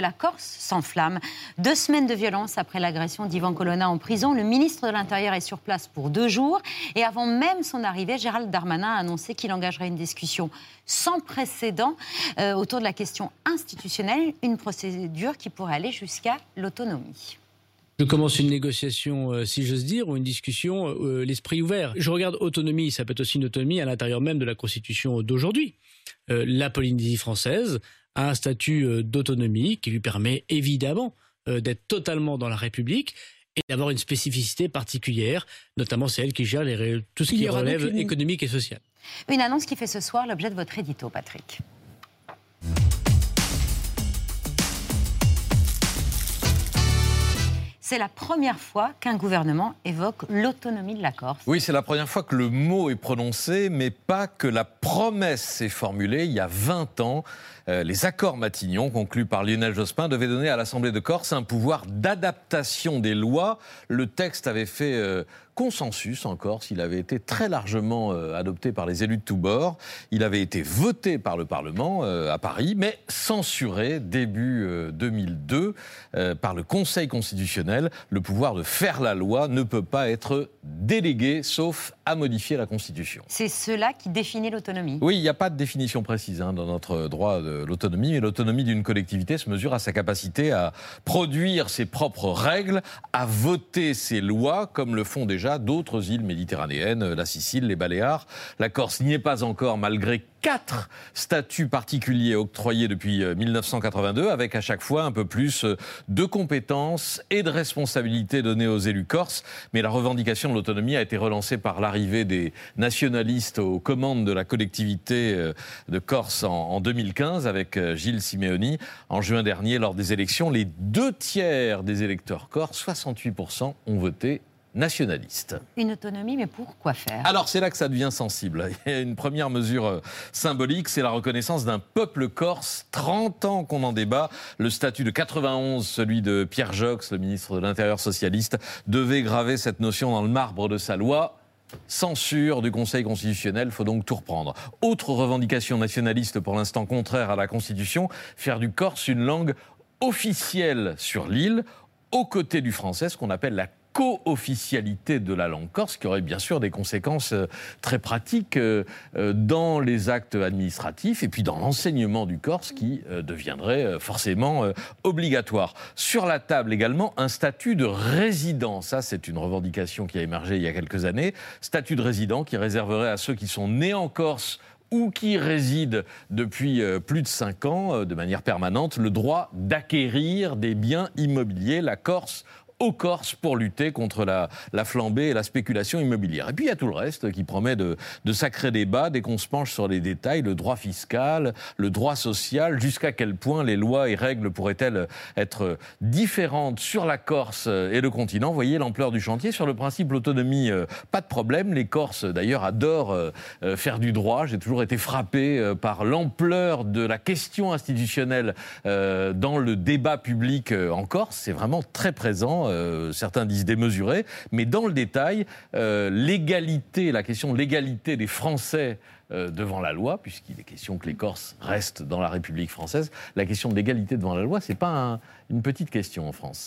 La Corse s'enflamme. Deux semaines de violence après l'agression d'Ivan Colonna en prison. Le ministre de l'Intérieur est sur place pour deux jours. Et avant même son arrivée, Gérald Darmanin a annoncé qu'il engagerait une discussion sans précédent euh, autour de la question institutionnelle, une procédure qui pourrait aller jusqu'à l'autonomie. Je commence une négociation, euh, si j'ose dire, ou une discussion, euh, l'esprit ouvert? Je regarde autonomie, ça peut être aussi une autonomie à l'intérieur même de la Constitution d'aujourd'hui. la Polynésie française a un statut euh, d'autonomie qui lui permet évidemment euh, d'être totalement dans la République et d'avoir une spécificité particulière, notamment celle qui gère tout ce qui relève économique et social. Une annonce qui fait ce soir l'objet de votre édito, Patrick. C'est la première fois qu'un gouvernement évoque l'autonomie de la Corse. Oui, c'est la première fois que le mot est prononcé, mais pas que la promesse est formulée. Il y a 20 ans, euh, les accords Matignon, conclus par Lionel Jospin, devaient donner à l'Assemblée de Corse un pouvoir d'adaptation des lois. Le texte avait fait euh, consensus en Corse. Il avait été très largement euh, adopté par les élus de tous bords. Il avait été voté par le Parlement à Paris, mais censuré début 2002 euh, par le Conseil constitutionnel. Le pouvoir de faire la loi ne peut pas être délégué, sauf à modifier la Constitution. C'est cela qui définit l'autonomie. Oui, il n'y a pas de définition précise hein, dans notre droit de l'autonomie, mais l'autonomie d'une collectivité se mesure à sa capacité à produire ses propres règles, à voter ses lois, comme le font déjà d'autres îles méditerranéennes, la Sicile, les Baléares. La Corse n'y est pas encore malgré quatre statuts particuliers octroyés depuis 1982, euh, avec à chaque fois un peu plus euh, de compétences et de responsabilités données aux élus corses. Mais la revendication de l'autonomie a été relancée par l'arrivée des nationalistes aux commandes de la collectivité euh, de Corse en 2015 avec Gilles Simeoni. En juin dernier, lors des élections, les deux tiers des électeurs corses, 68%, ont voté nationaliste. Une autonomie, mais pourquoi faire? Alors c'est là que ça devient sensible. Il y a une première mesure euh, symbolique, c'est la reconnaissance d'un peuple corse. 30 ans qu'on en débat. Le statut de 91, celui de Pierre Jox, le ministre de l'Intérieur socialiste, devait graver cette notion dans le marbre de sa loi. Censure du Conseil constitutionnel, faut donc tout reprendre. Autre revendication nationaliste pour l'instant contraire à la Constitution, faire du corse une langue officielle sur l'île, aux côtés du français, ce qu'on appelle la co-officialité de la langue corse, qui aurait bien sûr des conséquences euh, très pratiques euh, euh, dans les actes administratifs et puis dans l'enseignement du corse qui deviendrait forcément obligatoire. Sur la table également, un statut de résident. Ça, c'est une revendication qui a émergé il y a quelques années. Statut de résident qui réserverait à ceux qui sont nés en Corse ou qui résident depuis plus de cinq ans de manière permanente le droit d'acquérir des biens immobiliers. La Corse aux Corses pour lutter contre la, flambée et la spéculation immobilière. Et puis il y a tout le reste qui promet de, sacrés débats dès qu'on se penche sur les détails, le droit fiscal, le droit social, jusqu'à quel point les lois et règles pourraient-elles être différentes sur la Corse et le continent. Vous voyez l'ampleur du chantier. Sur le principe l'autonomie, euh, pas de problème. Les Corses, d'ailleurs, adorent euh, euh, faire du droit. J'ai toujours été frappé par l'ampleur de la question institutionnelle dans le débat public en Corse. C'est vraiment très présent. Euh, certains disent démesuré, mais dans le détail, euh, l'égalité, la question de l'égalité des Français euh, devant la loi, puisqu'il est question que les Corses restent dans la République française, la question de l'égalité devant la loi, ce n'est pas une petite question en France.